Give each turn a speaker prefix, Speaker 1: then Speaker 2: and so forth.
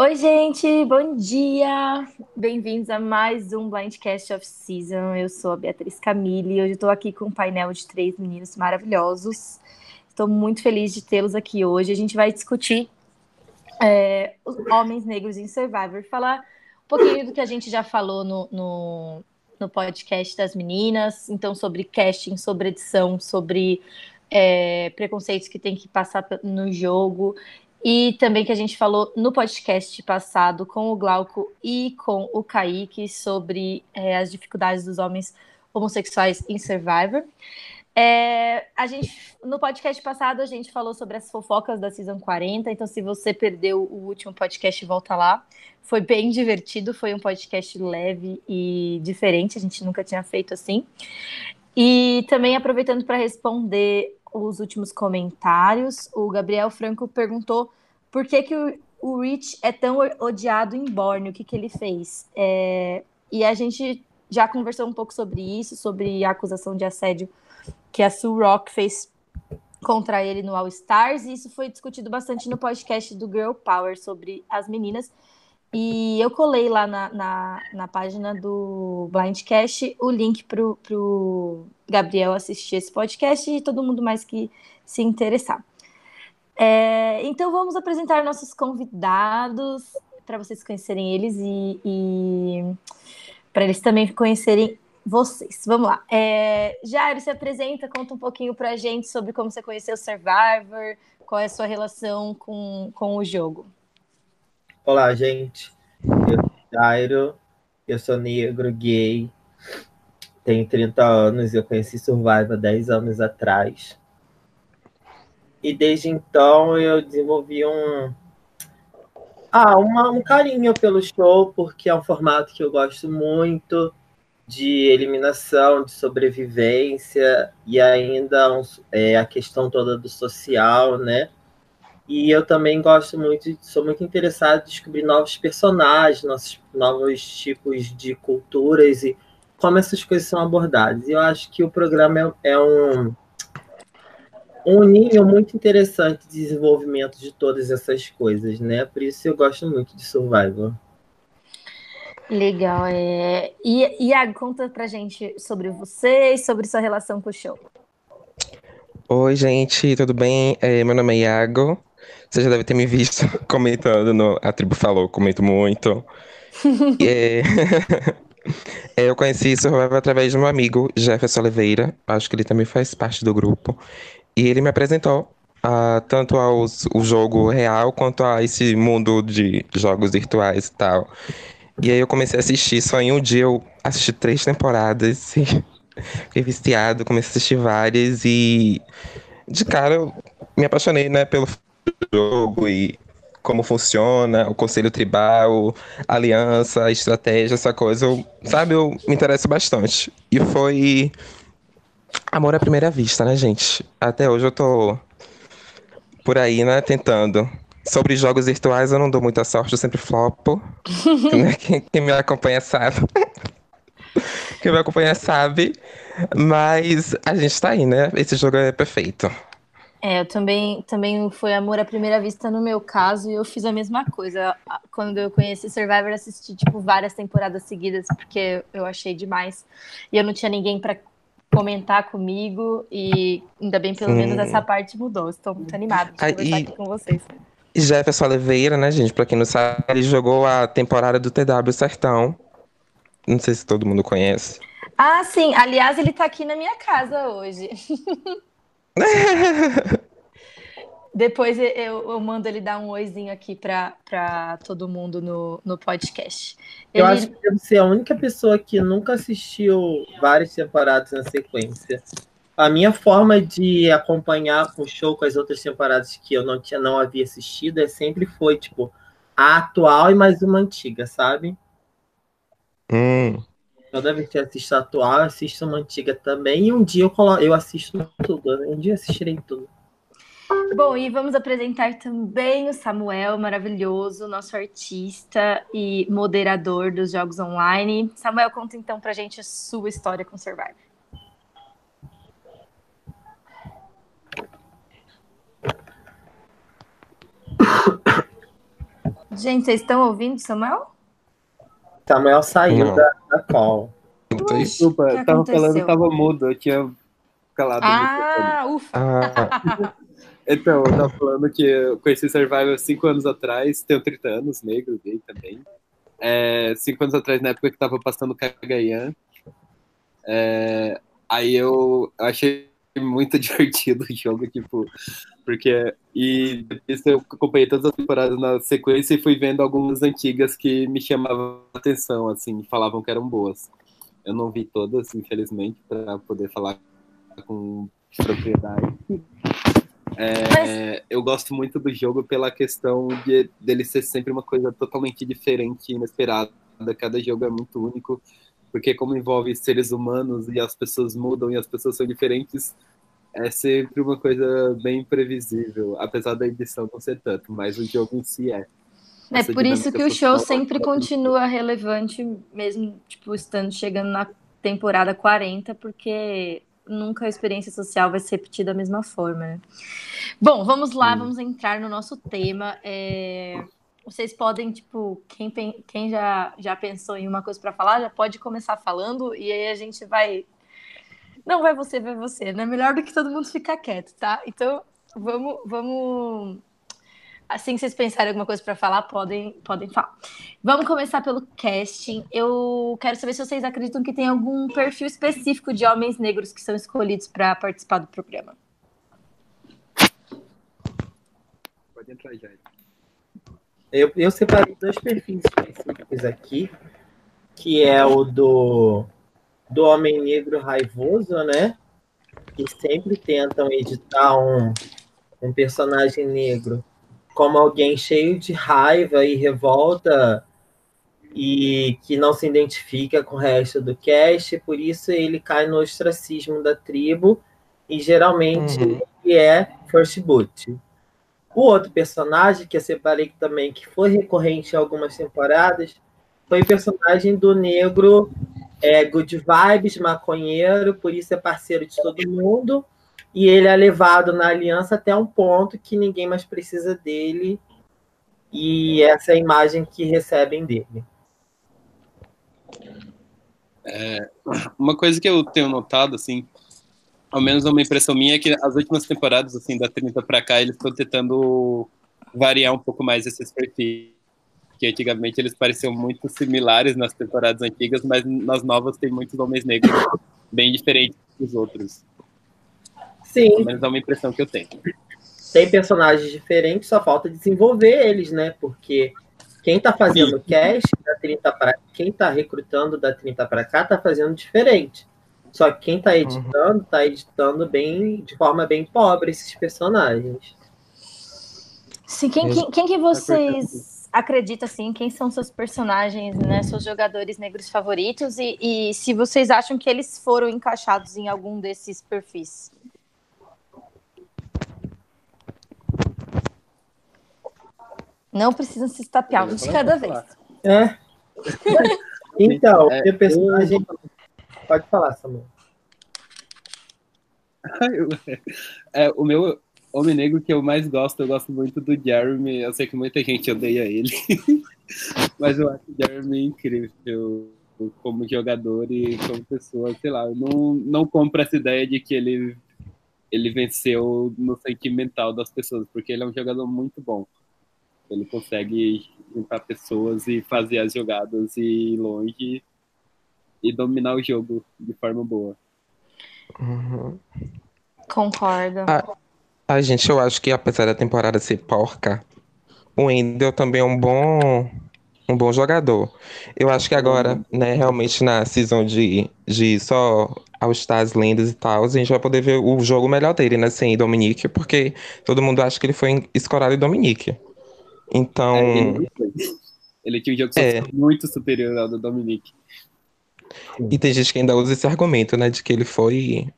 Speaker 1: Oi, gente, bom dia! Bem-vindos a mais um Blindcast of Season. Eu sou a Beatriz Camille e hoje estou aqui com um painel de três meninos maravilhosos. Estou muito feliz de tê-los aqui hoje. A gente vai discutir é, os homens negros em Survivor, falar um pouquinho do que a gente já falou no, no, no podcast das meninas, então sobre casting, sobre edição, sobre é, preconceitos que tem que passar no jogo e também que a gente falou no podcast passado com o Glauco e com o Kaique sobre é, as dificuldades dos homens homossexuais em Survivor. É, a gente, no podcast passado, a gente falou sobre as fofocas da Season 40, então se você perdeu o último podcast, volta lá. Foi bem divertido, foi um podcast leve e diferente, a gente nunca tinha feito assim. E também aproveitando para responder os últimos comentários. O Gabriel Franco perguntou por que, que o, o Rich é tão odiado em Borne, o que, que ele fez. É, e a gente já conversou um pouco sobre isso, sobre a acusação de assédio que a Sue Rock fez contra ele no All Stars, e isso foi discutido bastante no podcast do Girl Power sobre as meninas. E eu colei lá na, na, na página do Blindcast o link para o Gabriel assistir esse podcast e todo mundo mais que se interessar. É, então vamos apresentar nossos convidados para vocês conhecerem eles e, e para eles também conhecerem vocês. Vamos lá. É, Jairo, se apresenta, conta um pouquinho para a gente sobre como você conheceu o Survivor, qual é a sua relação com, com o jogo.
Speaker 2: Olá, gente. Eu sou Jairo, eu sou negro, gay, tenho 30 anos, eu conheci Survivor 10 anos atrás. E desde então eu desenvolvi um, ah, uma, um carinho pelo show, porque é um formato que eu gosto muito de eliminação, de sobrevivência e ainda é, a questão toda do social, né? E eu também gosto muito, sou muito interessado em descobrir novos personagens, nossos, novos tipos de culturas e como essas coisas são abordadas. E eu acho que o programa é, é um, um nível muito interessante de desenvolvimento de todas essas coisas, né? Por isso eu gosto muito de Survival.
Speaker 1: Legal. É... E, Iago, conta pra gente sobre você e sobre sua relação com o show.
Speaker 3: Oi, gente, tudo bem? É, meu nome é Iago. Você já deve ter me visto comentando no A Tribo Falou, comento muito. é... é, eu conheci Survival através de um amigo, Jefferson Oliveira. Acho que ele também faz parte do grupo. E ele me apresentou uh, tanto ao o jogo real quanto a esse mundo de jogos virtuais e tal. E aí eu comecei a assistir, só em um dia eu assisti três temporadas e fiquei viciado, comecei a assistir várias e de cara eu me apaixonei, né, pelo jogo e como funciona, o conselho tribal, aliança, estratégia, essa coisa, eu, sabe, eu me interesso bastante. E foi amor à primeira vista, né, gente? Até hoje eu tô por aí, né, tentando. Sobre jogos virtuais eu não dou muita sorte, eu sempre flopo. Né, quem, quem me acompanha sabe. quem me acompanha sabe. Mas a gente tá aí, né? Esse jogo é perfeito.
Speaker 1: É, eu também, também foi amor à primeira vista no meu caso e eu fiz a mesma coisa. Quando eu conheci Survivor, assisti tipo várias temporadas seguidas porque eu achei demais. E eu não tinha ninguém para comentar comigo e ainda bem pelo Sim. menos essa parte mudou. Estou muito animada de conversar aqui com vocês.
Speaker 3: Jefferson Oliveira, né, gente? Para quem não sabe, ele jogou a temporada do TW Sertão. Não sei se todo mundo conhece.
Speaker 1: Ah, sim. Aliás, ele está aqui na minha casa hoje. Depois eu, eu, mando ele dar um oizinho aqui para todo mundo no, no podcast.
Speaker 2: Eu acho que deve ser a única pessoa que nunca assistiu várias temporadas na sequência. A minha forma de acompanhar o show com as outras temporadas que eu não tinha não havia assistido é sempre foi tipo a atual e mais uma antiga, sabe?
Speaker 3: Hum.
Speaker 2: Toda vez que eu assisto a atual, eu assisto uma antiga também. E um dia eu, colo... eu assisto tudo. Né? Um dia eu assistirei tudo.
Speaker 1: Bom, e vamos apresentar também o Samuel, maravilhoso, nosso artista e moderador dos jogos online. Samuel, conta então pra gente a sua história com Survivor. Gente, vocês estão ouvindo Samuel?
Speaker 2: Samuel saiu
Speaker 3: Não.
Speaker 2: da, da call.
Speaker 4: Desculpa, eu tava falando,
Speaker 1: aconteceu?
Speaker 4: eu tava mudo, eu tinha calado.
Speaker 1: Ah, ufa.
Speaker 3: Ah,
Speaker 4: Então, eu tava falando que eu conheci Survivor cinco anos atrás, tenho 30 anos, negro, gay também. É, cinco anos atrás, na época que tava passando Kagayan. É, aí eu achei muito divertido o jogo, tipo, porque. E depois eu acompanhei todas as temporadas na sequência e fui vendo algumas antigas que me chamavam a atenção, assim, falavam que eram boas. Eu não vi todas, infelizmente, para poder falar com propriedade. É, eu gosto muito do jogo pela questão de dele ser sempre uma coisa totalmente diferente, inesperada. Cada jogo é muito único, porque como envolve seres humanos e as pessoas mudam e as pessoas são diferentes, é sempre uma coisa bem previsível, apesar da edição não ser tanto, mas o jogo em si é.
Speaker 1: É
Speaker 4: Essa
Speaker 1: por isso que o show sempre
Speaker 4: é
Speaker 1: continua relevante, mesmo tipo estando chegando na temporada 40, porque nunca a experiência social vai ser repetida da mesma forma, né? Bom, vamos lá, vamos entrar no nosso tema. É, Vocês podem, tipo, quem, quem já, já pensou em uma coisa para falar, já pode começar falando e aí a gente vai. Não vai você, vai você, né? Melhor do que todo mundo ficar quieto, tá? Então, vamos, vamos. Assim que vocês pensarem alguma coisa para falar, podem, podem falar. Vamos começar pelo casting. Eu quero saber se vocês acreditam que tem algum perfil específico de homens negros que são escolhidos para participar do programa.
Speaker 4: Pode entrar já.
Speaker 2: Eu, eu separei dois perfis específicos aqui, que é o do, do homem negro raivoso, né? Que sempre tentam editar um, um personagem negro como alguém cheio de raiva e revolta e que não se identifica com o resto do cast, por isso ele cai no ostracismo da tribo e geralmente
Speaker 3: Uhum.
Speaker 2: ele é first boot. O outro personagem que eu separei também, que foi recorrente em algumas temporadas, foi o personagem do negro é, good vibes, maconheiro, por isso é parceiro de todo mundo. E ele é levado na aliança até um ponto que ninguém mais precisa dele. E essa é a imagem que recebem dele.
Speaker 4: Uma coisa que eu tenho notado, assim, ao menos uma impressão minha, é que as últimas temporadas, assim, da 30 pra cá, eles estão tentando variar um pouco mais esses perfis. Que antigamente eles pareciam muito similares nas temporadas antigas, mas nas novas tem muitos homens negros bem diferentes dos outros.
Speaker 2: Sim,
Speaker 4: Pelo menos é uma impressão que eu tenho.
Speaker 2: tem personagens diferentes, só falta desenvolver eles, né? Porque quem tá fazendo cast da 30 para quem tá recrutando da 30 para cá tá fazendo diferente. Só que quem tá editando, tá editando bem de forma bem pobre esses personagens.
Speaker 1: Sim, quem, quem, quem que vocês acreditam, assim, quem são seus personagens, né, seus jogadores negros favoritos e, e se vocês acham que eles foram encaixados em algum desses perfis? Não precisam se estapear, um de cada vez.
Speaker 2: É. Então,
Speaker 4: É,
Speaker 2: o personagem. Pode falar, Samuel.
Speaker 4: É, o meu homem negro que eu mais gosto, eu gosto muito do Jeremy. Eu sei que muita gente odeia ele, mas eu acho o Jeremy incrível como jogador e como pessoa. Sei lá, eu não, não compro essa ideia de que ele, ele venceu no sentimental das pessoas, porque ele é um jogador muito bom. Ele consegue juntar pessoas e fazer as jogadas e ir longe e dominar o jogo de forma boa.
Speaker 3: Uhum.
Speaker 1: Concordo.
Speaker 3: Ai, gente, eu acho que apesar da temporada ser porca, o Wendel também é um bom, um bom jogador. Eu acho que agora, né, realmente na season de, de só All Stars, lendas e tal, a gente vai poder ver o jogo melhor dele, né, sem Dominique, porque todo mundo acha que ele foi escorado em Dominique. Então,
Speaker 4: É, ele, ele tinha um jogo
Speaker 3: É.
Speaker 4: muito superior ao do Dominique.
Speaker 3: E tem gente que ainda usa esse argumento, né, de que ele foi